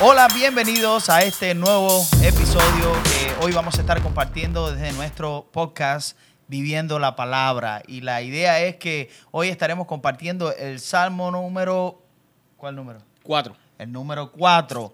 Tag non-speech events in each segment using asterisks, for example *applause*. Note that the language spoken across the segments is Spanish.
Hola, bienvenidos a este nuevo episodio que hoy vamos a estar compartiendo desde nuestro podcast Viviendo la Palabra. Y la idea es que hoy estaremos compartiendo el Salmo número... ¿Cuál número? Cuatro. El número 4.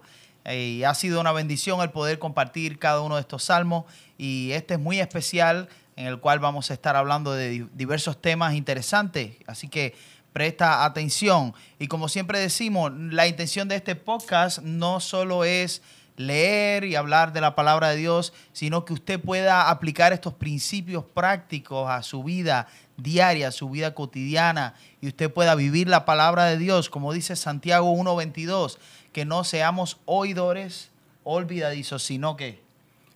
Y ha sido una bendición el poder compartir cada uno de estos salmos. Y este es muy especial en el cual vamos a estar hablando de di- diversos temas interesantes. Así que presta atención. Y como siempre decimos, la intención de este podcast no solo es leer y hablar de la palabra de Dios, sino que usted pueda aplicar estos principios prácticos a su vida diaria, a su vida cotidiana, y usted pueda vivir la palabra de Dios, como dice Santiago 1.22, que no seamos oidores olvidadizos, sino que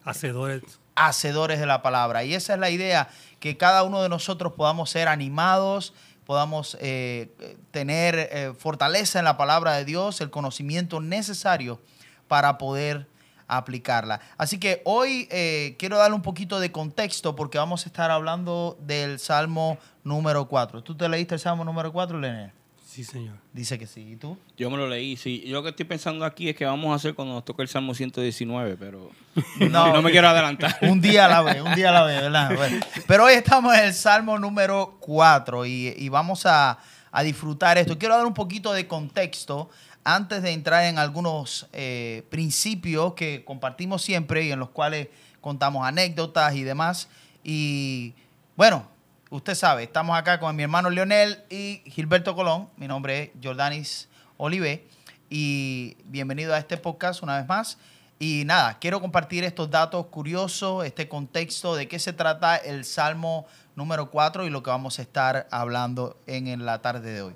Hacedores. hacedores de la palabra. Y esa es la idea, que cada uno de nosotros podamos ser animados, podamos eh, tener eh, fortaleza en la palabra de Dios, el conocimiento necesario para poder aplicarla. Así que hoy eh, quiero darle un poquito de contexto porque vamos a estar hablando del Salmo número 4. ¿Tú te leíste el Salmo número 4, Lené? Sí, señor. Dice que sí. ¿Y tú? Yo me lo leí, sí. Yo lo que estoy pensando aquí es que vamos a hacer cuando nos toque el Salmo 119, pero *laughs* No. no, me quiero adelantar. *laughs* Un día a la vez, un día a la vez, ¿verdad? Bueno, pero hoy estamos en el Salmo número 4 y, y vamos a, a disfrutar esto. Quiero dar un poquito de contexto antes de entrar en algunos eh, principios que compartimos siempre y en los cuales contamos anécdotas y demás. Y bueno, usted sabe, estamos acá con mi hermano Leonel y Gilberto Colón. Mi nombre es Jordanis Olive y bienvenido a este podcast una vez más. Y nada, quiero compartir estos datos curiosos, este contexto de qué se trata el Salmo número 4 y lo que vamos a estar hablando en, la tarde de hoy.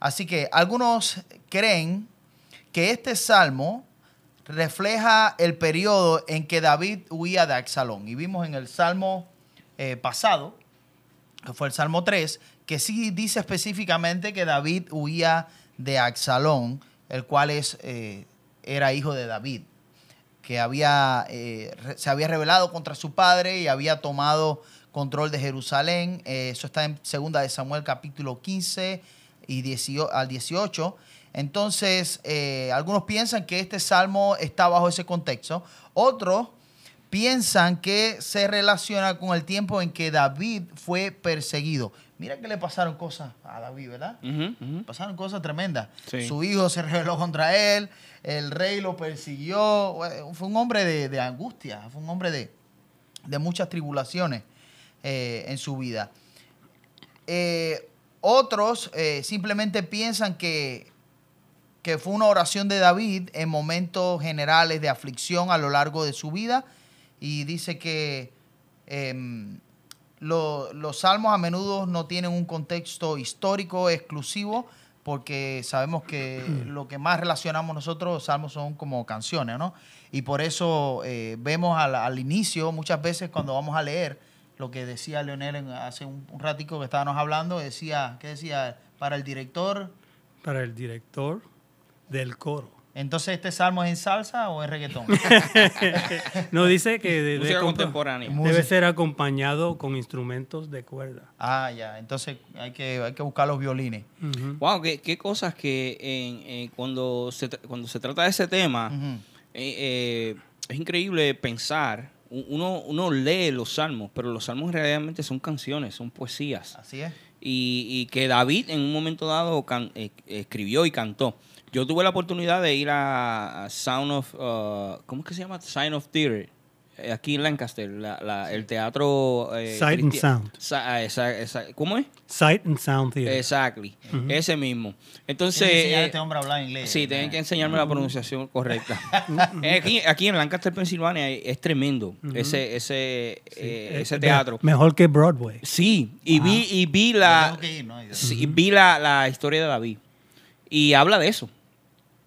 Así que algunos creen que este salmo refleja el periodo en que David huía de Absalón. Y vimos en el salmo eh, pasado, que fue el salmo 3, que sí dice específicamente que David huía de Absalón, el cual es, eh, era hijo de David, que había, eh, se había rebelado contra su padre y había tomado control de Jerusalén. Eh, eso está en 2 de Samuel capítulo 15 y 18, al 18. Entonces, algunos piensan que este salmo está bajo ese contexto. Otros piensan que se relaciona con el tiempo en que David fue perseguido. Mira que le pasaron cosas a David, ¿verdad? Pasaron cosas tremendas. Sí. Su hijo se rebeló contra él, el rey lo persiguió. Fue un hombre de, de angustia, fue un hombre de, de muchas tribulaciones eh, en su vida. Eh, otros eh, simplemente piensan que, que fue una oración de David en momentos generales de aflicción a lo largo de su vida y dice que lo- los salmos a menudo no tienen un contexto histórico exclusivo porque sabemos que *clears throat* lo que más relacionamos nosotros, los salmos son como canciones, ¿no? Y por eso eh, vemos al, al inicio, muchas veces cuando vamos a leer, lo que decía Leonel en- hace un, un ratico que estábamos hablando, decía, ¿qué decía? Para el director, Para el director del coro. Entonces este salmo es en salsa o en reggaetón? *laughs* No dice que debe, Música compa- contemporánea. debe ser acompañado con instrumentos de cuerda. ah, ya, entonces hay que, hay que buscar los violines. Wow, qué, qué cosas que en- en- cuando, se, cuando se trata de ese tema, eh, eh, es increíble pensar. Uno, uno lee los salmos, pero los salmos realmente son canciones, son poesías. Así es. y, y que David en un momento dado can- eh, escribió y cantó. Yo tuve la oportunidad de ir a, a Sound of, uh, ¿cómo es que se llama? Sign of Theater, eh, aquí en Lancaster, la- la- el teatro... eh, Sight and Sound. Sa- ah, esa- esa- ¿Cómo es? Sight and Sound Theater. Exactly, ese mismo. Entonces... Tienes que enseñar a eh, este hombre a hablar inglés. Sí, tienen que enseñarme la pronunciación correcta. *laughs* Eh, aquí, aquí en Lancaster, Pensilvania, es tremendo ese, ese, Sí, eh, eh, ese me- teatro. Mejor que Broadway. Sí, y vi, y vi la, tengo que ir, ¿no? sí, vi la, la historia de David. Y habla de eso.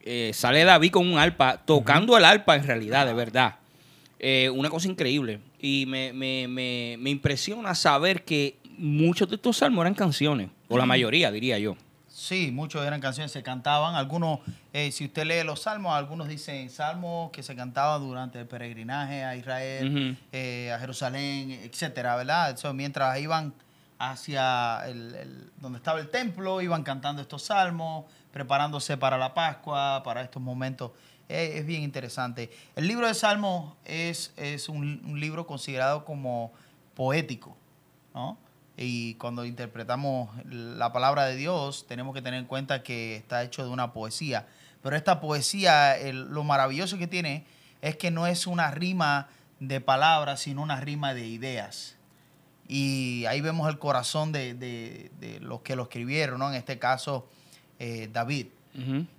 Eh, sale David con un arpa, tocando el arpa en realidad, de verdad. Eh, una cosa increíble. Y me, me, me, me impresiona saber que muchos de estos salmos eran canciones, o la mayoría, diría yo. Sí, muchos eran canciones, se cantaban. Algunos, eh, si usted lee los salmos, algunos dicen salmos que se cantaban durante el peregrinaje a Israel, a Jerusalén, etcétera, ¿verdad? Eso, mientras iban hacia el, el- donde estaba el templo, iban cantando estos salmos, preparándose para la Pascua, para estos momentos Es, es bien interesante. El libro de Salmos es, es un, libro considerado como poético, ¿no? Y cuando interpretamos la palabra de Dios, tenemos que tener en cuenta que está hecho de una poesía. Pero esta poesía, lo maravilloso que tiene es que no es una rima de palabras, sino una rima de ideas. Y ahí vemos el corazón de, de- de los que lo escribieron, ¿no? En este caso, eh, David.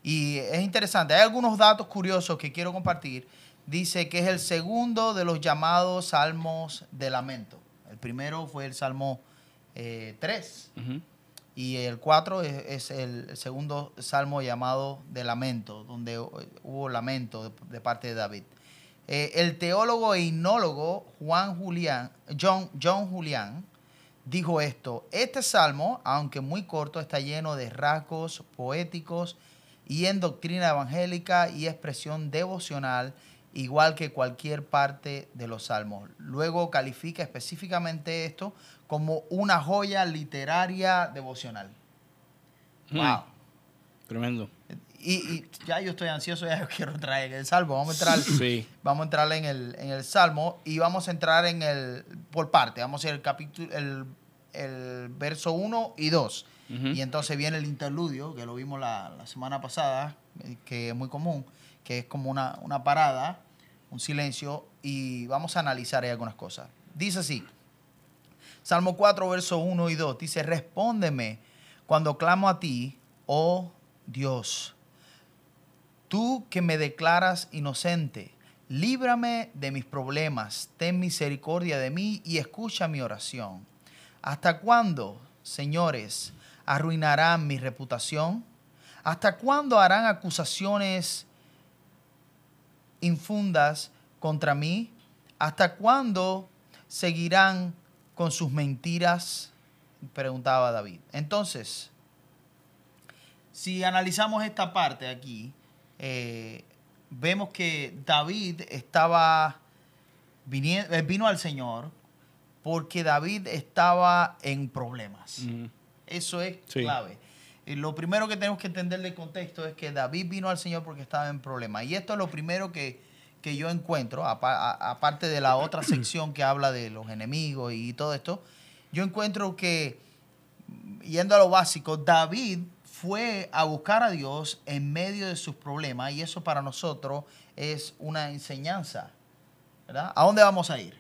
Y es interesante. Hay algunos datos curiosos que quiero compartir. Dice que es el segundo de los llamados salmos de lamento. El primero fue el Salmo eh, 3 Ujú. y el 4 es, es el, segundo salmo llamado de lamento, donde hu- hubo lamento de, de parte de David. Eh, el teólogo e himnólogo Juan Julián, John, John Julián dijo esto, este salmo, aunque muy corto, está lleno de rasgos poéticos y en doctrina evangélica y expresión devocional, igual que cualquier parte de los salmos. Luego califica específicamente esto como una joya literaria devocional. Mm. Wow. Tremendo. Y, y ya yo estoy ansioso, ya yo quiero traer el salmo. Vamos a entrar, Sí. vamos a entrar en el, en el salmo y vamos a entrar en el por parte. Vamos a hacer el capítulo, el, el verso 1 y 2. Ujú. Y entonces viene el interludio, que lo vimos la, la semana pasada, eh, que es muy común, que es como una, una parada, un silencio, y vamos a analizar ahí algunas cosas. Dice así, Salmo 4, verso 1 y 2, dice, respóndeme cuando clamo a ti, oh Dios, tú que me declaras inocente, líbrame de mis problemas, ten misericordia de mí y escucha mi oración. ¿Hasta cuándo, señores, arruinarán mi reputación? ¿Hasta cuándo harán acusaciones infundas contra mí? ¿Hasta cuándo seguirán con sus mentiras? Preguntaba David. Entonces, si analizamos esta parte aquí, eh, vemos que David estaba vini- eh, vino al Señor porque David estaba en problemas. Eso es Sí. clave. Y lo primero que tenemos que entender del contexto es que David vino al Señor porque estaba en problemas. Y esto es lo primero que, que yo encuentro, aparte de la otra *clears throat* sección que habla de los enemigos y todo esto, yo encuentro que, yendo a lo básico, David fue a buscar a Dios en medio de sus problemas y eso para nosotros es una enseñanza. ¿verdad? ¿A dónde vamos a ir?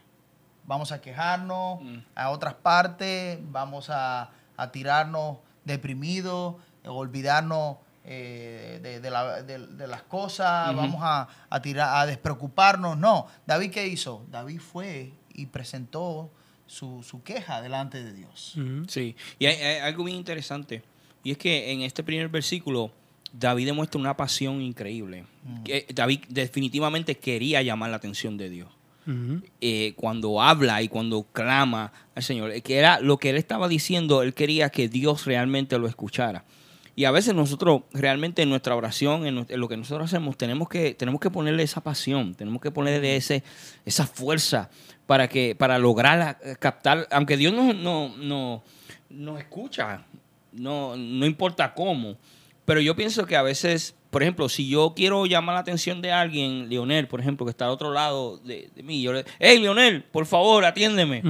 Vamos a quejarnos Mm. a otras partes, vamos a, a tirarnos deprimidos, olvidarnos eh, de, de la- de- de las cosas, vamos a, a tirar, a despreocuparnos. No, David ¿qué hizo? David fue y presentó su, su queja delante de Dios. Sí, y hay, hay algo bien interesante, y es que en este primer versículo David demuestra una pasión increíble. Mm. Que David definitivamente quería llamar la atención de Dios. Eh, cuando habla y cuando clama al Señor, eh, que era lo que él estaba diciendo, él quería que Dios realmente lo escuchara. Y a veces nosotros realmente en nuestra oración, en, lo que nosotros hacemos, tenemos que, tenemos que ponerle esa pasión, tenemos que ponerle ese, esa fuerza para, que, para lograr eh, captar, aunque Dios no, no, no, nos escucha, no, no importa cómo, pero yo pienso que a veces, por ejemplo, si yo quiero llamar la atención de alguien, Leonel, por ejemplo, que está al otro lado de, de mí, yo le hey Leonel, por favor, atiéndeme.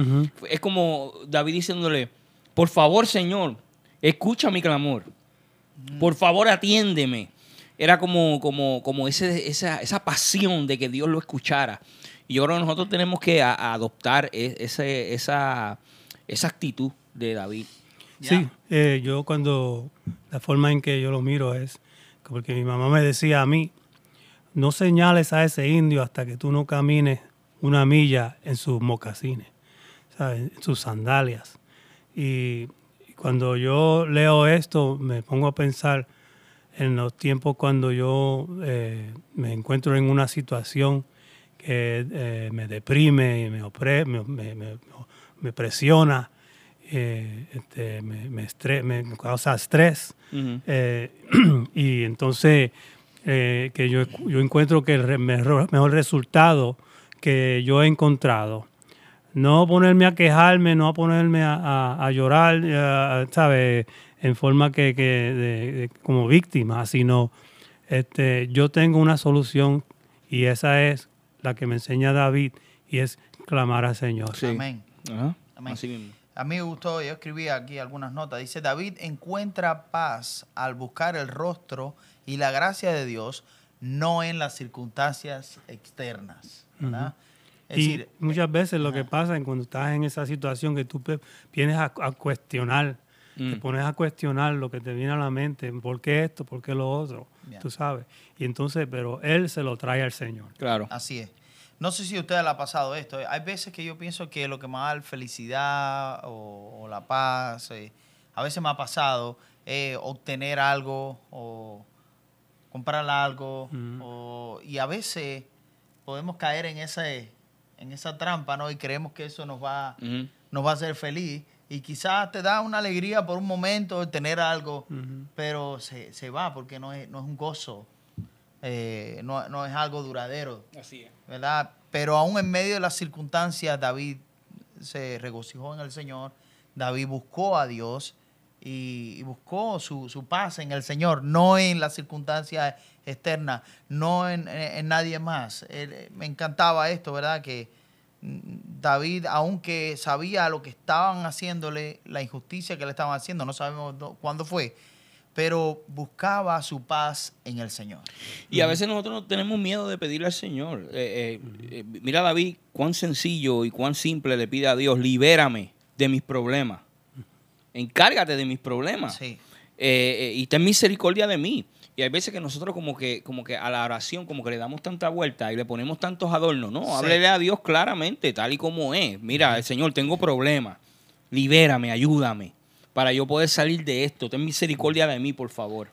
Es como David diciéndole, por favor, Señor, escucha mi clamor. Por favor, atiéndeme. Era como, como, como ese, esa, esa pasión de que Dios lo escuchara. Y yo creo que nosotros tenemos que a- a adoptar e- ese, esa, esa actitud de David. Sí, eh, yo cuando la forma en que yo lo miro es porque mi mamá me decía a mí, no señales a ese indio hasta que tú no camines una milla en sus mocasines, en sus sandalias. Y cuando yo leo esto, me pongo a pensar en los tiempos cuando yo eh, me encuentro en una situación que eh, me deprime y me presiona, eh, este, me, me estre- me causa estrés. Eh, *clears throat* y entonces eh, que yo, yo encuentro que el re- mejor, mejor resultado que yo he encontrado, no ponerme a quejarme, no a ponerme a, a- a llorar, eh, ¿sabes? En forma que, que de- de- como víctima, sino este, yo tengo una solución y esa es la que me enseña David y es clamar al Señor. Sí. Amén. Ajá, Amén. Así mismo. A mí me gustó, yo escribí aquí algunas notas. Dice, David encuentra paz al buscar el rostro y la gracia de Dios, no en las circunstancias externas. ¿verdad? Es y decir, muchas veces lo que pasa es cuando estás en esa situación que tú vienes a, a cuestionar, te Mm. pones a cuestionar lo que te viene a la mente, ¿por qué esto? ¿Por qué lo otro? Tú sabes. Y entonces, pero él se lo trae al Señor. Claro. Así es. No sé si a usted le ha pasado esto. Hay veces que yo pienso que lo que me da felicidad o, o la paz, eh, a veces me ha pasado eh, obtener algo o comprar algo. O- y a veces podemos caer en, ese, en esa trampa, ¿no? Y creemos que eso nos va, nos va a hacer feliz. Y quizás te da una alegría por un momento tener algo, pero se, se va porque no es, no es un gozo, eh, no, no es algo duradero. Así es. Pero aún en medio de las circunstancias, David se regocijó en el Señor, David buscó a Dios y, buscó su, su paz en el Señor, no en las circunstancias externas, no en, en- nadie más. Eh, me encantaba esto, ¿verdad? Que mm, David, aunque sabía lo que estaban haciéndole, la injusticia que le estaban haciendo, no sabemos cuándo fue, pero buscaba su paz en el Señor. Y a veces nosotros no tenemos miedo de pedirle al Señor. Eh, eh, eh, mira David, cuán sencillo y cuán simple le pide a Dios, libérame de mis problemas. Encárgate de mis problemas. Sí. Eh, y ten misericordia de mí. Y hay veces que nosotros como que, como que a la oración como que le damos tanta vuelta y le ponemos tantos adornos. No, Sí. háblele a Dios claramente, tal y como es. Mira, el Señor, tengo problemas. Libérame, ayúdame. Para yo poder salir de esto. Ten misericordia de mí, por favor.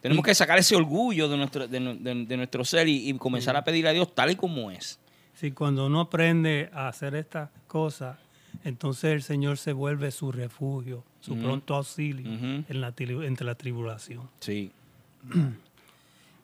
Tenemos que sacar ese orgullo de nuestro, de, de- de nuestro ser y, y comenzar a pedirle a Dios tal y como es. Sí, cuando uno aprende a hacer estas cosas, entonces el Señor se vuelve su refugio, su pronto auxilio en la, entre la tribulación. Sí. *clears throat*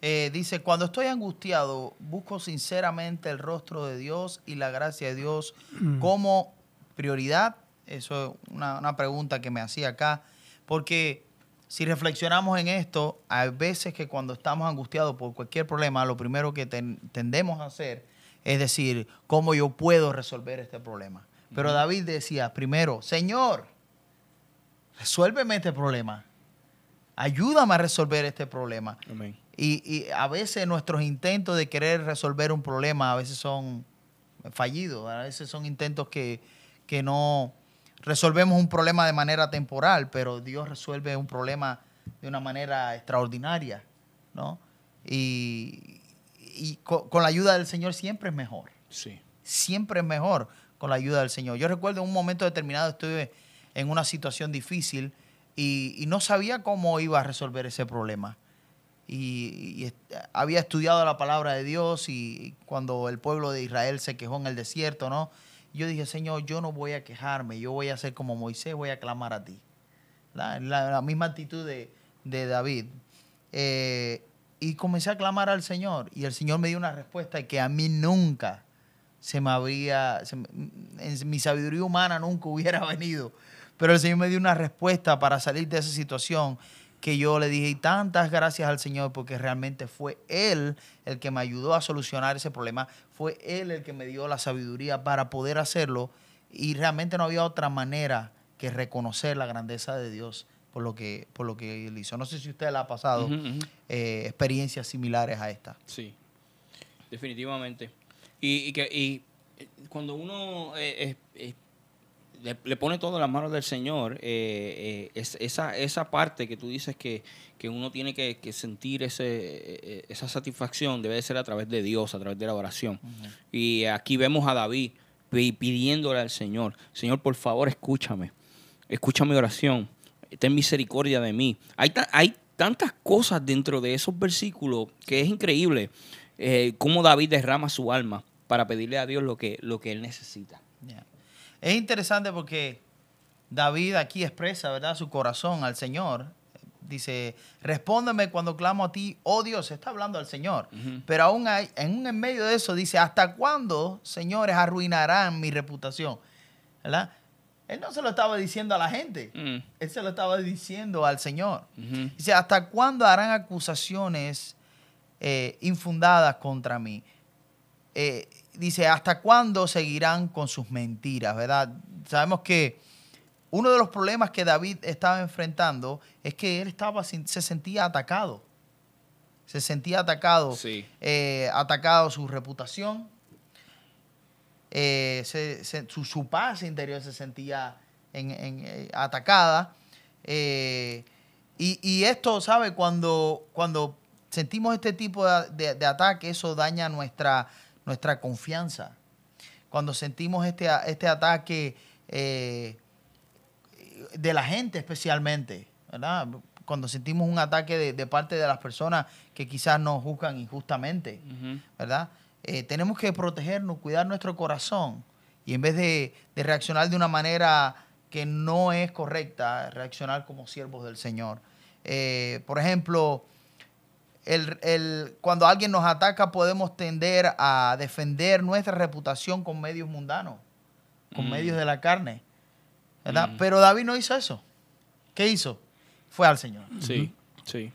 Eh, dice, cuando estoy angustiado, busco sinceramente el rostro de Dios y la gracia de Dios *clears throat* como prioridad. Eso es una, una pregunta que me hacía acá. Porque si reflexionamos en esto, hay veces que cuando estamos angustiados por cualquier problema, lo primero que ten- tendemos a hacer es decir, ¿cómo yo puedo resolver este problema? Pero David decía, primero, Señor, resuélveme este problema. Ayúdame a resolver este problema. Amén. Y, y a veces nuestros intentos de querer resolver un problema a veces son fallidos, a veces son intentos que, que no resolvemos un problema de manera temporal, pero Dios resuelve un problema de una manera extraordinaria, ¿no? Y, y co- con, la ayuda del Señor siempre es mejor, Sí. siempre es mejor con la ayuda del Señor. Yo recuerdo en un momento determinado estuve en una situación difícil y, y no sabía cómo iba a resolver ese problema y, y est- había estudiado la palabra de Dios y cuando el pueblo de Israel se quejó en el desierto, ¿no? Yo dije, Señor, yo no voy a quejarme, yo voy a ser como Moisés, voy a clamar a ti. La, la- misma actitud de, de David. Eh, y comencé a clamar al Señor y el Señor me dio una respuesta que a mí nunca se me habría, en mi sabiduría humana nunca hubiera *laughs* venido. Pero el Señor me dio una respuesta para salir de esa situación que yo le dije, y tantas gracias al Señor porque realmente fue Él el que me ayudó a solucionar ese problema, fue Él el que me dio la sabiduría para poder hacerlo y realmente no había otra manera que reconocer la grandeza de Dios por lo que, por lo que Él hizo. No sé si usted le ha pasado eh, experiencias similares a esta. Sí, definitivamente. Y, y que, y eh, cuando uno eh, le, le pone todo en las manos del Señor, eh, eh, es- esa, esa parte que tú dices que, que uno tiene que, que sentir ese, eh, esa satisfacción debe de ser a través de Dios, a través de la oración. Y aquí vemos a David pi- pidiéndole al Señor, Señor, por favor, escúchame, escucha mi oración, ten misericordia de mí. Hay, ta- hay tantas cosas dentro de esos versículos que es increíble eh, cómo David derrama su alma para pedirle a Dios lo que, lo que él necesita. Es interesante porque David aquí expresa, ¿verdad?, su corazón al Señor. Dice, respóndeme cuando clamo a ti, oh Dios, está hablando al Señor. Pero aún hay, en, en medio de eso dice, ¿hasta cuándo, señores, arruinarán mi reputación? ¿Verdad? Él no se lo estaba diciendo a la gente, Mm, él se lo estaba diciendo al Señor. Dice, ¿hasta cuándo harán acusaciones eh, infundadas contra mí. Eh, dice, ¿hasta cuándo seguirán con sus mentiras? ¿Verdad? Sabemos que uno de los problemas que David estaba enfrentando es que él estaba, se sentía atacado. Se sentía atacado. Sí. eh, atacado su reputación. eh, se- se- su, su paz interior se sentía en- en, eh, atacada. eh, y, y esto, ¿sabe? Cuando, cuando sentimos este tipo de, de- de ataque, eso daña nuestra, nuestra confianza. Cuando sentimos este, este ataque eh, de la gente especialmente, ¿verdad? Cuando sentimos un ataque de, de parte de las personas que quizás nos juzgan injustamente. ¿verdad? Eh, tenemos que protegernos, cuidar nuestro corazón y en vez de, de reaccionar de una manera que no es correcta, reaccionar como siervos del Señor. Eh, por ejemplo, el- el- cuando alguien nos ataca podemos tender a defender nuestra reputación con medios mundanos, con Mm. medios de la carne, ¿verdad? Mm. Pero David no hizo eso. ¿Qué hizo? Fue al Señor. Sí, sí.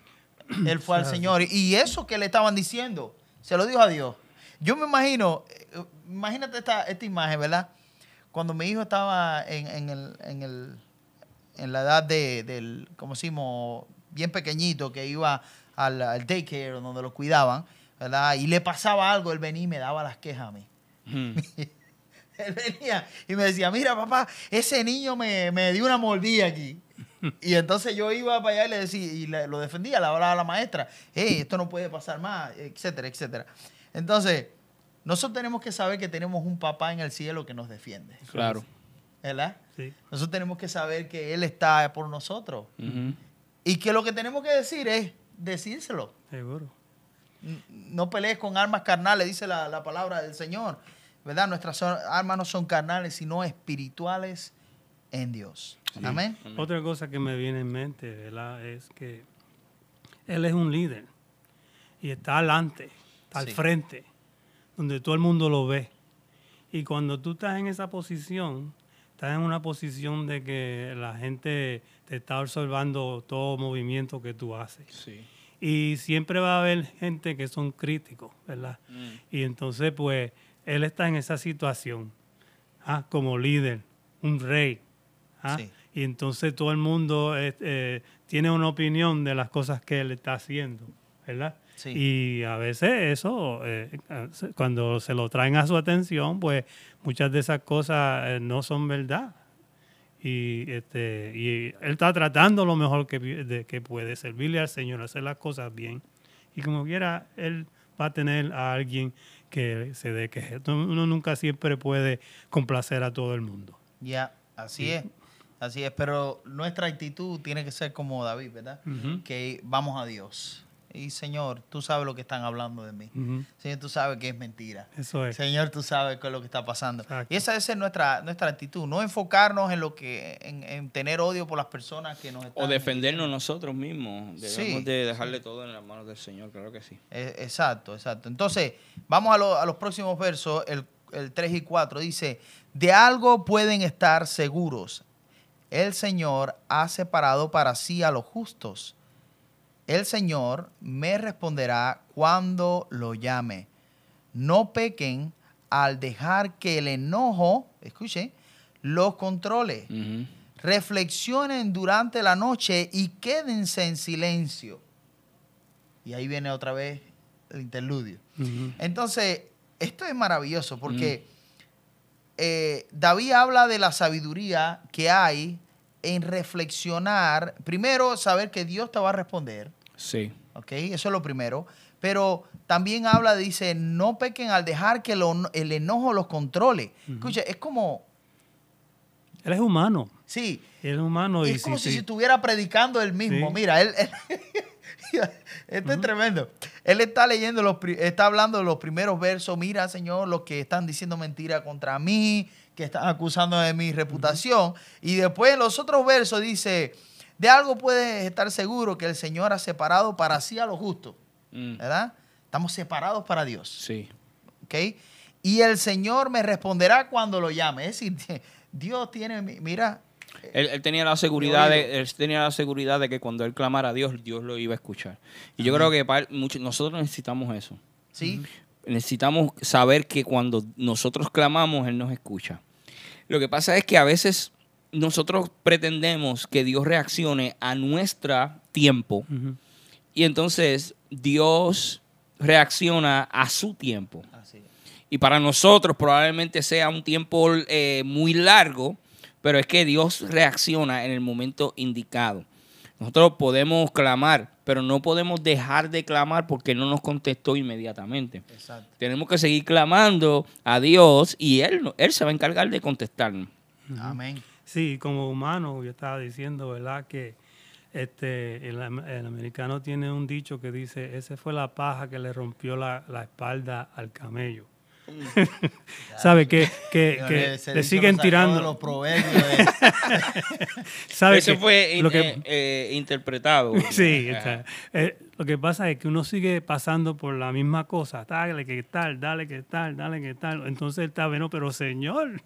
Él fue al. Señor. Y eso que le estaban diciendo, se lo dijo a Dios. Yo me imagino, eh, imagínate esta, esta imagen, ¿verdad? Cuando mi hijo estaba en, en el, en, el, en la edad de, del, como decimos, bien pequeñito, que iba al, al daycare donde lo cuidaban, ¿verdad? Y le pasaba algo, él venía y me daba las quejas a mí. Ujú. *laughs* Él venía y me decía, mira papá, ese niño me, me dio una mordida aquí. *laughs* Y entonces yo iba para allá y le decía, y le- lo defendía, le hablaba a la maestra, hey, esto no puede pasar más, etcétera, etcétera. Entonces, nosotros tenemos que saber que tenemos un papá en el cielo que nos defiende, Claro. ¿verdad? Sí. Nosotros tenemos que saber que Él está por nosotros. Y que lo que tenemos que decir es decírselo. Seguro. No pelees con armas carnales, dice la, la palabra del Señor. ¿Verdad? Nuestras armas no son carnales, sino espirituales en Dios. Amén. Amén. Otra cosa que me viene en mente, ¿verdad? Es que él es un líder y está adelante, está Sí. al frente, donde todo el mundo lo ve. Y cuando tú estás en esa posición, estás en una posición de que la gente te está observando todo movimiento que tú haces. Sí. Y siempre va a haber gente que son críticos, ¿verdad? Mm. Y entonces, pues, él está en esa situación, ¿ah? como líder, un rey. ¿ah? Sí. Y entonces todo el mundo eh, eh, tiene una opinión de las cosas que él está haciendo, ¿verdad? Sí. Y a veces eso, eh, cuando se lo traen a su atención, pues muchas de esas cosas eh, no son verdad. Y, este, y él está tratando lo mejor que, de- que puede, servirle al Señor, hacer las cosas bien. Y como quiera, él va a tener a alguien que se dé que Uno nunca siempre puede complacer a todo el mundo. Ya, así Sí. es. Así es. Pero nuestra actitud tiene que ser como David, ¿verdad? Que vamos a Dios. Y Señor, tú sabes lo que están hablando de mí. Señor, tú sabes que es mentira. Eso es. Señor, tú sabes qué es lo que está pasando. Exacto. Y esa, esa es nuestra, nuestra actitud. No enfocarnos en lo que, en, en tener odio por las personas que nos están. O defendernos nosotros mismos. Debemos Sí. de dejarle todo en las manos del Señor, claro que sí. Eh, Exacto, exacto. Entonces, vamos a, lo- a los próximos versos, el, el 3 y 4. Dice, de algo pueden estar seguros. El Señor ha separado para sí a los justos. El Señor me responderá cuando lo llame. No pequen al dejar que el enojo, escuche, los controle. Reflexionen durante la noche y quédense en silencio. Y ahí viene otra vez el interludio. Entonces, esto es maravilloso porque eh, David habla de la sabiduría que hay en reflexionar. Primero, saber que Dios te va a responder. Sí. ¿ok? Eso es lo primero. Pero también habla, dice, no pequen al dejar que lo- el enojo los controle. Escucha, es como, Él es humano. sí, Él es humano y es como sí, si sí. estuviera predicando él mismo. Sí. Mira, él, él- *laughs* esto es tremendo. Él está leyendo los, está hablando de los primeros versos. Mira, Señor, los que están diciendo mentira contra mí, que están acusando de mi reputación. Y después en los otros versos dice, de algo puedes estar seguro que el Señor ha separado para sí a los justos. Mm. ¿Verdad? Estamos separados para Dios. Sí. ¿ok? Y el Señor me responderá cuando lo llame. Es decir, *laughs* Dios tiene, mi- mira, Él, él tenía la seguridad de, él tenía la seguridad de que cuando él clamara a Dios, Dios lo iba a escuchar. Y yo creo que para- mucho- nosotros necesitamos eso. ¿Sí? Necesitamos saber que cuando nosotros clamamos, Él nos escucha. Lo que pasa es que a veces nosotros pretendemos que Dios reaccione a nuestro tiempo y entonces Dios reacciona a su tiempo. Así es. Y para nosotros probablemente sea un tiempo eh, muy largo, pero es que Dios reacciona en el momento indicado. Nosotros podemos clamar, pero no podemos dejar de clamar porque no nos contestó inmediatamente. Exacto. Tenemos que seguir clamando a Dios y Él, él se va a encargar de contestarnos. Amén. Sí, como humano, yo estaba diciendo, ¿verdad? Que este, el, am- el americano tiene un dicho que dice, ese fue la paja que le rompió la, la espalda al camello. *laughs* ¿Sabe? Que, que, le siguen lo los tirando. proverbios de- *laughs* ¿Sabe Eso que fue lo que- eh, eh, interpretado. Sí, está. Eh, lo que pasa es que uno sigue pasando por la misma cosa. Dale que tal, dale que tal, dale que tal. Entonces él está bueno, pero señor.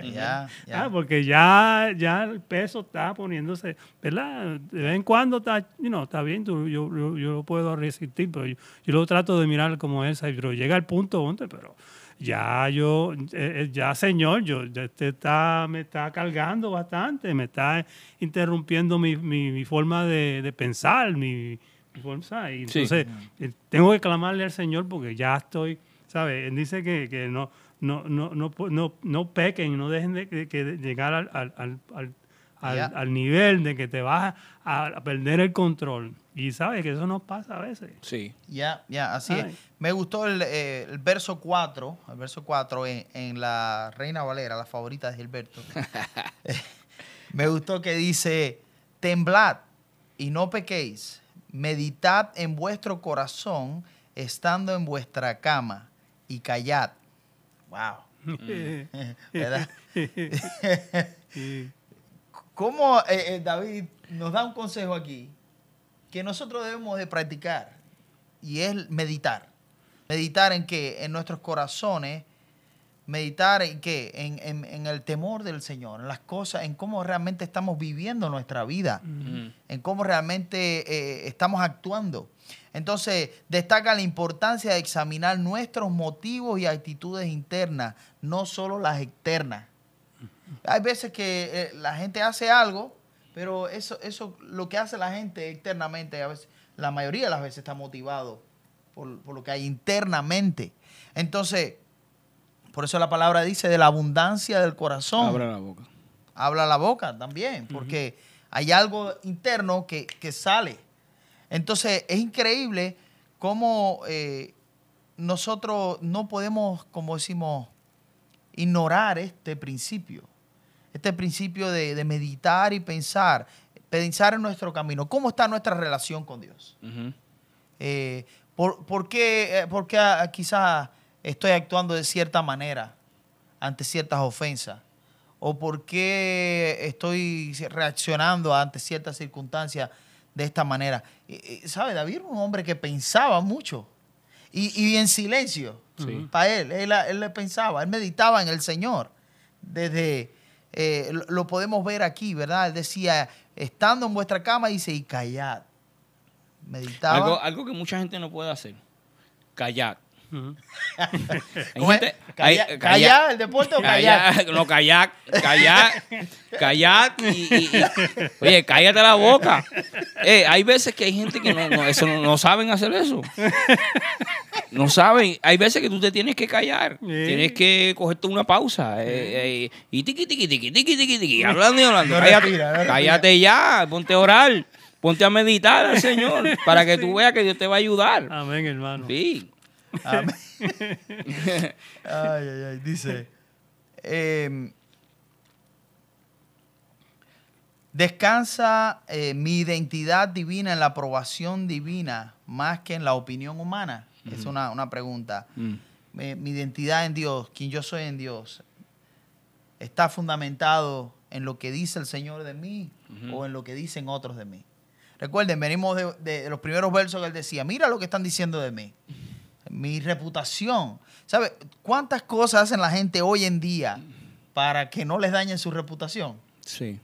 ya, ya. Ah, porque ya, ya el peso está poniéndose, ¿verdad? De vez en cuando está, you know, está bien, tú- yo, yo, yo lo puedo resistir, pero yo, yo lo trato de mirar como esa, pero llega el punto donde, pero ya yo, eh, eh, ya señor, yo, ya este está, me está cargando bastante, me está interrumpiendo mi, mi, mi forma de, de pensar, mi, Sí. entonces eh, tengo que clamarle al Señor porque ya estoy, ¿sabes? Él dice que, que no, no, no, no, no, no pequen, no dejen de, de llegar al, al, al, al- al- nivel de que te vas a, a perder el control. Y sabes que eso nos pasa a veces. Sí. Ya, ya, así Ay. es. Me gustó el, eh, el verso 4, el verso 4 en, en la Reina Valera, la favorita de Gilberto. *laughs* *laughs* Me gustó que dice, temblad y no pequéis, meditad en vuestro corazón estando en vuestra cama y callad. Wow. *laughs* ¿Verdad? *laughs* ¿Cómo eh, eh, David nos da un consejo aquí que nosotros debemos de practicar? Y es meditar. Meditar en qué? En nuestros corazones. Meditar en qué? En, en- en el temor del Señor, en las cosas, en cómo realmente estamos viviendo nuestra vida, Ujú. en cómo realmente eh, estamos actuando. Entonces, destaca la importancia de examinar nuestros motivos y actitudes internas, no solo las externas. Hay veces que eh, la gente hace algo, pero eso, eso, lo que hace la gente externamente, a veces, la mayoría de las veces está motivado por, por lo que hay internamente. Entonces, por eso la palabra dice de la abundancia del corazón Abra la boca. habla la boca también, porque hay algo interno que, que sale. Entonces, es increíble cómo eh, nosotros no podemos, como decimos, ignorar este principio. Este principio de, de meditar y pensar, pensar en nuestro camino. ¿Cómo está nuestra relación con Dios? Eh, ¿por, por qué, eh, por qué, ah, quizás estoy actuando de cierta manera ante ciertas ofensas? ¿O por qué estoy reaccionando ante ciertas circunstancias de esta manera? Y- y, ¿Sabe? David era un hombre que pensaba mucho y, y en silencio. Sí. Para él, él, él le pensaba, él meditaba en el Señor. Desde, eh, lo, podemos ver aquí, ¿verdad? Él decía, estando en vuestra cama, dice, y callad. Meditaba. Algo, algo que mucha gente no puede hacer. Callar. Ujú. Hay *laughs* ¿Cómo es? Calla- hay- ¿Callar el deporte o callar? Callar, *laughs* no, callar, callar, callar y, y- y- oye, cállate la boca. Eh, hay veces que hay gente que no, no, eso no, saben hacer eso. No saben. Hay veces que tú te tienes que callar. Sí. Tienes que cogerte una pausa. eh, eh, y tiqui, tiqui, tiqui, tiqui, tiqui, tiqui, hablando y hablando. No cállate, respira, no respira. cállate ya, ponte a orar. Ponte a meditar al Señor para que tú veas que Dios te va a ayudar. Amén, hermano. Sí. Amén. *laughs* ay, ay, ay. Dice, em, descansa eh, mi identidad divina en la aprobación divina más que en la opinión humana. Es una, una pregunta. Mm. Mi, mi identidad en Dios, quien yo soy en Dios, está fundamentado en lo que dice el Señor de mí o en lo que dicen otros de mí. Recuerden, venimos de, de los primeros versos que él decía, mira lo que están diciendo de mí. Mi reputación. ¿Sabe cuántas cosas hacen la gente hoy en día para que no les dañen su reputación? Sí.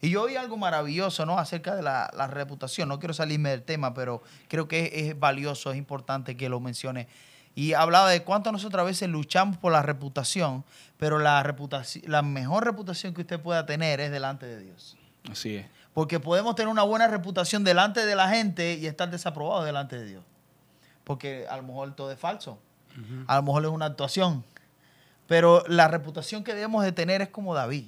Y yo oí algo maravilloso, ¿no? Acerca de la, la reputación. No quiero salirme del tema, pero creo que es, es valioso, es importante que lo mencione. Y hablaba de cuánto nosotros a veces luchamos por la reputación, pero la, reputación, la mejor reputación que usted pueda tener es delante de Dios. Así es. Porque podemos tener una buena reputación delante de la gente y estar desaprobados delante de Dios. Porque a lo mejor todo es falso. A lo mejor es una actuación. Pero la reputación que debemos de tener es como David.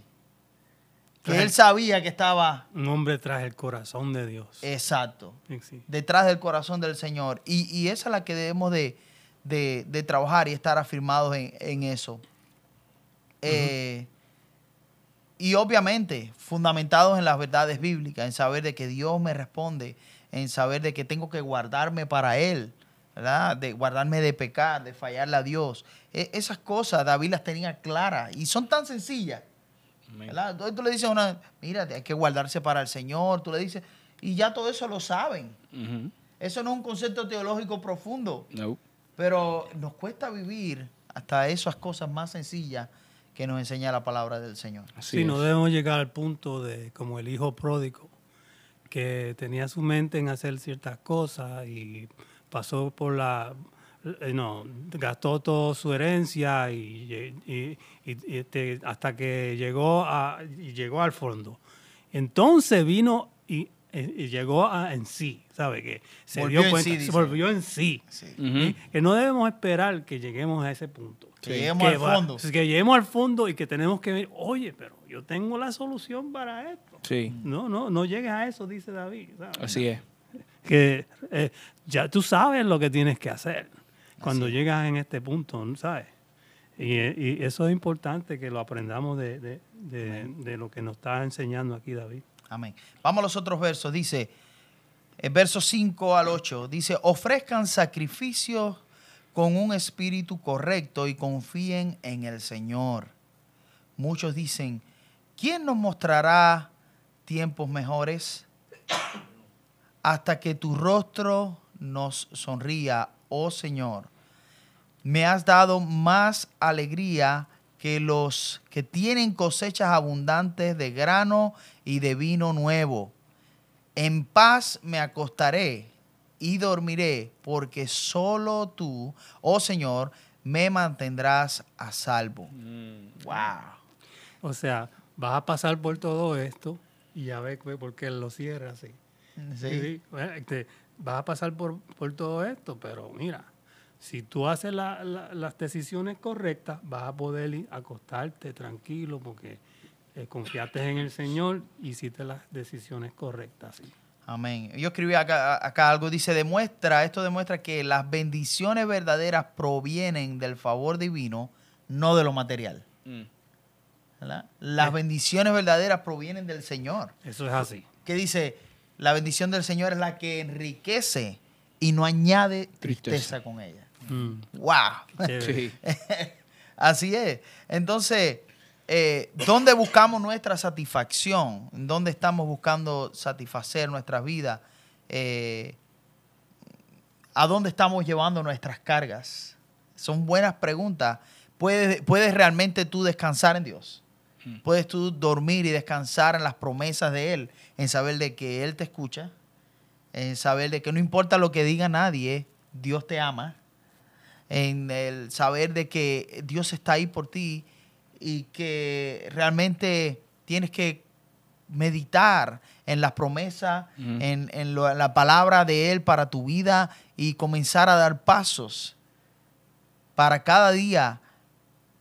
Que él sabía que estaba Un hombre tras el corazón de Dios. exacto, Sí. detrás del corazón del Señor. Y, y esa es la que debemos de, de- de trabajar y estar afirmados en, en eso. Eh, y obviamente, fundamentados en las verdades bíblicas, en saber de que Dios me responde, en saber de que tengo que guardarme para Él, ¿verdad? De guardarme de pecar, de fallarle a Dios. E- esas cosas David las tenía claras y son tan sencillas. Amén. ¿verdad? Entonces tú le dices a una, mira, hay que guardarse para el Señor, tú le dices, y ya todo eso lo saben. Eso no es un concepto teológico profundo, No. pero nos cuesta vivir hasta esas cosas más sencillas que nos enseña la palabra del Señor. Así Sí, no debemos llegar al punto de como el hijo pródigo, que tenía su mente en hacer ciertas cosas y pasó por la... eh, No, gastó toda su herencia y, y- y- y, este, hasta que llegó, a, y llegó al fondo. Entonces vino y, y llegó a, en sí, ¿sabe? Que se Volvió en dio cuenta, sí, se dice. volvió en sí. Que no debemos esperar que lleguemos a ese punto. Que lleguemos al va- fondo. que lleguemos al fondo y que tenemos que ver, oye, pero yo tengo la solución para esto. Sí, No, no, no llegues a eso, dice David. así es. Que eh, ya tú sabes lo que tienes que hacer cuando llegas en este punto, ¿no ¿sabes? Y, eh, y eso es importante que lo aprendamos de, de- de- de lo que nos está enseñando aquí David. Amén. Vamos a los otros versos. Dice, el verso 5 al 8, dice, ofrezcan sacrificios con un espíritu correcto y confíen en el Señor. Muchos dicen, ¿quién nos mostrará tiempos mejores? Hasta que tu rostro nos sonría, oh Señor. Me has dado más alegría que los que tienen cosechas abundantes de grano y de vino nuevo. En paz me acostaré y dormiré, porque solo tú, oh Señor, me mantendrás a salvo. Wow. O sea, vas a pasar por todo esto y ya ves por qué lo cierra así. Sí. Sí, bueno, este, vas a pasar por, por todo esto, pero mira, si tú haces la- la- las decisiones correctas, vas a poder ir acostarte tranquilo porque eh, confiaste en el Señor y hiciste las decisiones correctas. sí. Amén. Yo escribí acá, acá algo, dice, demuestra, esto demuestra que las bendiciones verdaderas provienen del favor divino, no de lo material. Mm. ¿verdad? Las bendiciones verdaderas provienen del Señor. Eso es así. que dice, la bendición del Señor es la que enriquece y no añade tristeza, Tristeza. con ella. Mm, ¡Wow! *laughs* Sí. Así es. Entonces, eh, ¿dónde buscamos nuestra satisfacción? ¿Dónde estamos buscando satisfacer nuestras vidas? Eh, ¿A dónde estamos llevando nuestras cargas? Son buenas preguntas. ¿Puedes, ¿Puedes realmente tú descansar en Dios? Puedes tú dormir y descansar en las promesas de Él, en saber de que Él te escucha, en saber de que no importa lo que diga nadie, Dios te ama, en el saber de que Dios está ahí por ti y que realmente tienes que meditar en las promesas, Ujú. en, en lo- en la palabra de Él para tu vida y comenzar a dar pasos para cada día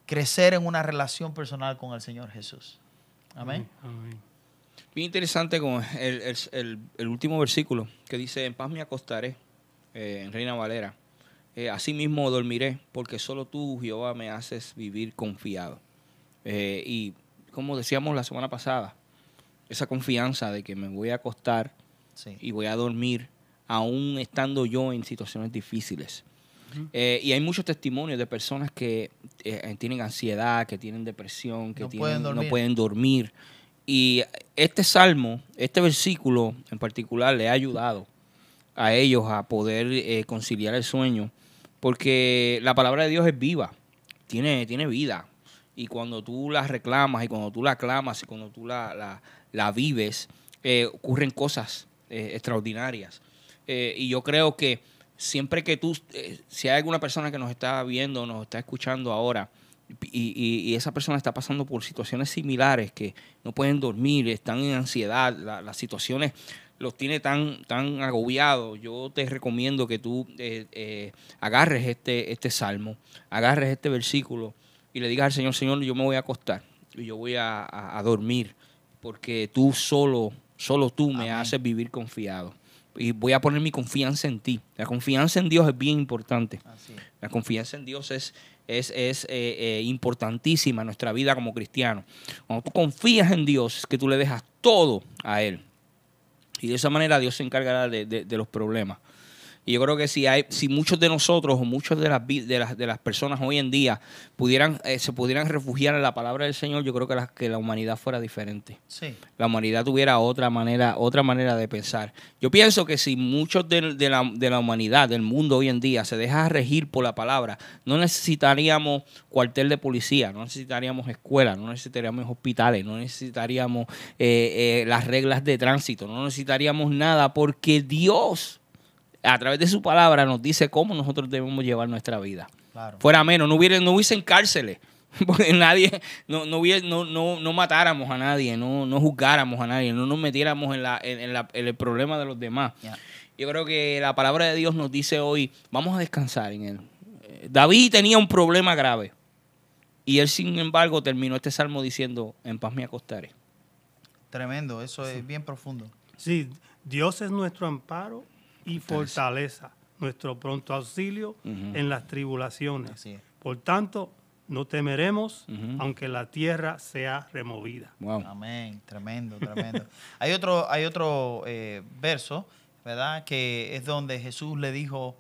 crecer en una relación personal con el Señor Jesús. Amén. Amén. Bien interesante con el, el- el- el último versículo que dice, en paz me acostaré, eh, en Reina Valera. Eh, así mismo dormiré, porque solo tú, Jehová, me haces vivir confiado. Eh, y como decíamos la semana pasada, esa confianza de que me voy a acostar Sí. y voy a dormir, aún estando yo en situaciones difíciles. Eh, y hay muchos testimonios de personas que eh, tienen ansiedad, que tienen depresión, que No tienen- pueden no dormir. pueden dormir. Y este salmo, este versículo en particular, le ha ayudado a ellos a poder eh, conciliar el sueño, porque la palabra de Dios es viva, tiene, tiene vida. Y cuando tú la reclamas y cuando tú la clamas y cuando tú la, la, la vives, ocurren cosas extraordinarias. Y yo creo que siempre que tú, eh, si hay alguna persona que nos está viendo, nos está escuchando ahora, y, y- y esa persona está pasando por situaciones similares, que no pueden dormir, están en ansiedad, la- las situaciones los tiene tan, tan agobiados, yo te recomiendo que tú eh, eh, agarres este, este salmo, agarres este versículo y le digas al Señor, Señor, yo me voy a acostar y yo voy a, a- a dormir, porque tú solo, solo tú me Amén. haces vivir confiado. Y voy a poner mi confianza en ti. La confianza en Dios es bien importante. Así es. La confianza en Dios es, es, es eh, eh, importantísima en nuestra vida como cristianos. Cuando tú confías en Dios, es que tú le dejas todo a Él. Y de esa manera Dios se encargará de, de- de los problemas. Y yo creo que si hay, si muchos de nosotros o muchas de las, de las, de las personas hoy en día pudieran, eh, se pudieran refugiar en la palabra del Señor, yo creo que la, que la humanidad fuera diferente Sí. la humanidad tuviera otra manera, otra manera de pensar. Yo pienso que si muchos de, de la, de la humanidad, del mundo hoy en día, se deja regir por la palabra, no necesitaríamos cuartel de policía, no necesitaríamos escuelas, no necesitaríamos hospitales, no necesitaríamos eh, eh, las reglas de tránsito, no necesitaríamos nada, porque Dios, a través de su palabra, nos dice cómo nosotros debemos llevar nuestra vida Claro. fuera menos, no hubiera, no hubiesen cárceles. *laughs* Porque nadie, no, no, hubiera- no, no, no matáramos a nadie, no, no juzgáramos a nadie, no nos metiéramos en, la, en, en la- en el problema de los demás. Ya. Yo creo que la palabra de Dios nos dice hoy, vamos a descansar en él. Eh, David tenía un problema grave. Y él, sin embargo, terminó este salmo diciendo, en paz me acostaré. Tremendo, eso es bien profundo. Sí, Dios es nuestro amparo y fortaleza, nuestro pronto auxilio en las tribulaciones. Por tanto, no temeremos, aunque la tierra sea removida. Wow. Amén, tremendo, tremendo. *laughs* hay otro, hay otro eh, verso, ¿verdad? Que es donde Jesús le dijo,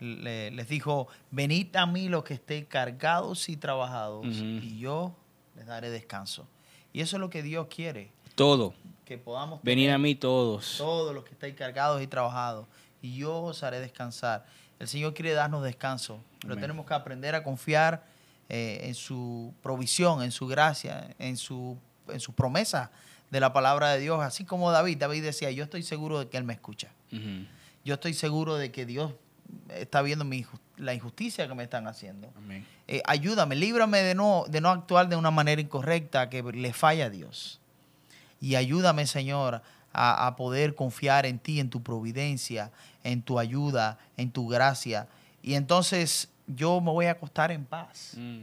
le- les dijo, venid a mí los que estéis cargados y trabajados, y yo les daré descanso. Y eso es lo que Dios quiere, Todo. Que podamos Venid tener a mí todos. todos los que estáis cargados y trabajados, y yo os haré descansar. El Señor quiere darnos descanso, pero Amén. tenemos que aprender a confiar eh, en su provisión, en su gracia, en su, en su promesa de la palabra de Dios. Así como David, David decía, yo estoy seguro de que Él me escucha. Yo estoy seguro de que Dios está viendo mi, la injusticia que me están haciendo. Amén. Eh, ayúdame, líbrame de no, de no actuar de una manera incorrecta que le falla a Dios. Y ayúdame, Señor, a, a poder confiar en ti, en tu providencia, en tu ayuda, en tu gracia. Y entonces yo me voy a acostar en paz Mm.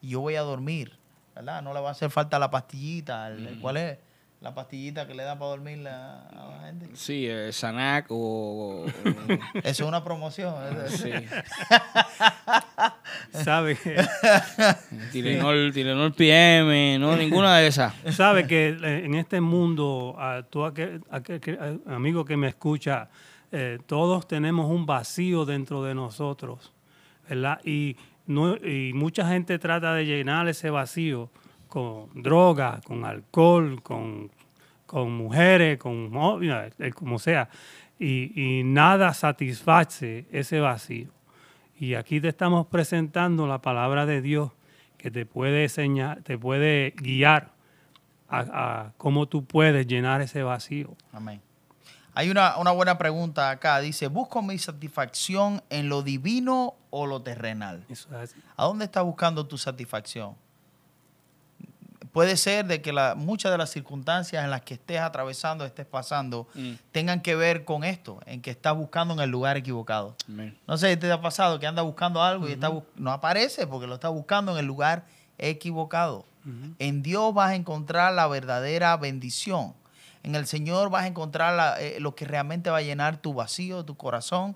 y yo voy a dormir, ¿verdad? No le va a hacer falta la pastillita. el- ¿Cuál es? La pastillita que le dan para dormir la- a la gente. Sí, eh, Sanac o... o- *laughs* Eso es una promoción. sí. *laughs* ¿Sabe que, *laughs* Tilenol, Tilenol PM, no, ninguna de esas. sabe que en este mundo, a tú aquel- aquel que- a- amigo que me escucha, eh, todos tenemos un vacío dentro de nosotros, ¿verdad? Y, no, y mucha gente trata de llenar ese vacío con droga, con alcohol, con, con mujeres, con como sea, y, y nada satisface ese vacío. Y aquí te estamos presentando la palabra de Dios que te puede enseñar, te puede guiar a, a cómo tú puedes llenar ese vacío. Amén. Hay una, una buena pregunta acá. Dice, ¿busco mi satisfacción en lo divino o lo terrenal? Eso es así. ¿A dónde estás buscando tu satisfacción? Puede ser de que la- muchas de las circunstancias en las que estés atravesando, estés pasando, Mm. tengan que ver con esto, en que estás buscando en el lugar equivocado. No sé si te ha pasado que andas buscando algo y está no aparece porque lo estás buscando en el lugar equivocado. En Dios vas a encontrar la verdadera bendición. En el Señor vas a encontrar la- eh, lo que realmente va a llenar tu vacío, tu corazón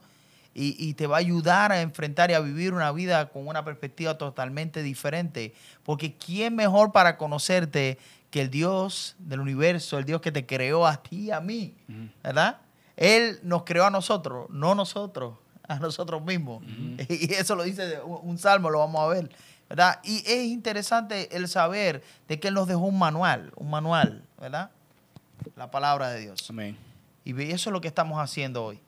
y, y te va a ayudar a enfrentar y a vivir una vida con una perspectiva totalmente diferente. Porque ¿quién mejor para conocerte que el Dios del universo, el Dios que te creó a ti y a mí? ¿Verdad? Él nos creó a nosotros, no nosotros, a nosotros mismos. *laughs* Y eso lo dice un, un salmo, lo vamos a ver. ¿Verdad? Y es interesante el saber de que Él nos dejó un manual, un manual, ¿verdad? La palabra de Dios. Amén. Y eso es lo que estamos haciendo hoy.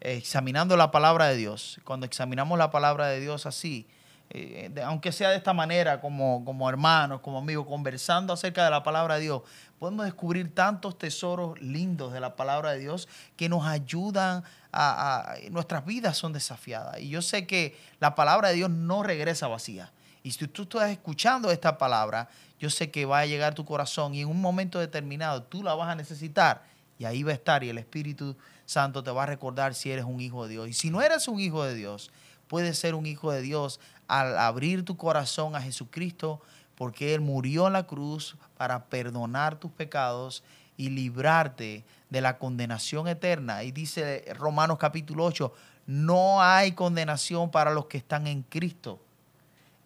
Examinando la palabra de Dios. Cuando examinamos la palabra de Dios así, eh, aunque sea de esta manera, como, como hermanos, como amigos, conversando acerca de la palabra de Dios, podemos descubrir tantos tesoros lindos de la palabra de Dios que nos ayudan a, a- nuestras vidas son desafiadas. Y yo sé que la palabra de Dios no regresa vacía. Y si tú estás escuchando esta palabra, yo sé que va a llegar a tu corazón y en un momento determinado tú la vas a necesitar y ahí va a estar y el Espíritu Santo te va a recordar si eres un hijo de Dios. Y si no eres un hijo de Dios, puedes ser un hijo de Dios al abrir tu corazón a Jesucristo porque Él murió en la cruz para perdonar tus pecados y librarte de la condenación eterna. Y dice Romanos capítulo 8, no hay condenación para los que están en Cristo.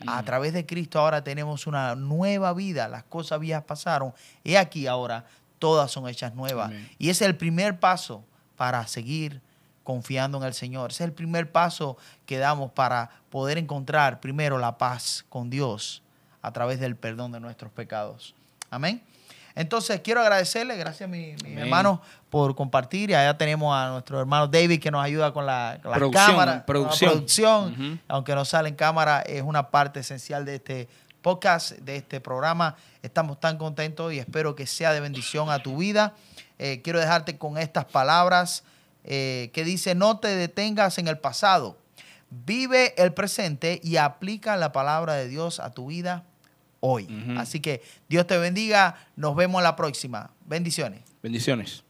A través de Cristo ahora tenemos una nueva vida. Las cosas viejas pasaron. Y aquí ahora todas son hechas nuevas. Amén. Y ese es el primer paso para seguir confiando en el Señor. Ese es el primer paso que damos para poder encontrar primero la paz con Dios a través del perdón de nuestros pecados. Amén. Entonces quiero agradecerle, gracias mi, mi hermano por compartir. Y allá tenemos a nuestro hermano David que nos ayuda con la, con la Producción, cámara, la producción. Aunque no sale en cámara, es una parte esencial de este podcast, de este programa. Estamos tan contentos y espero que sea de bendición a tu vida. Eh, quiero dejarte con estas palabras eh, que dice, no te detengas en el pasado. Vive el presente y aplica la palabra de Dios a tu vida hoy. Así que Dios te bendiga. Nos vemos la próxima. Bendiciones. Bendiciones.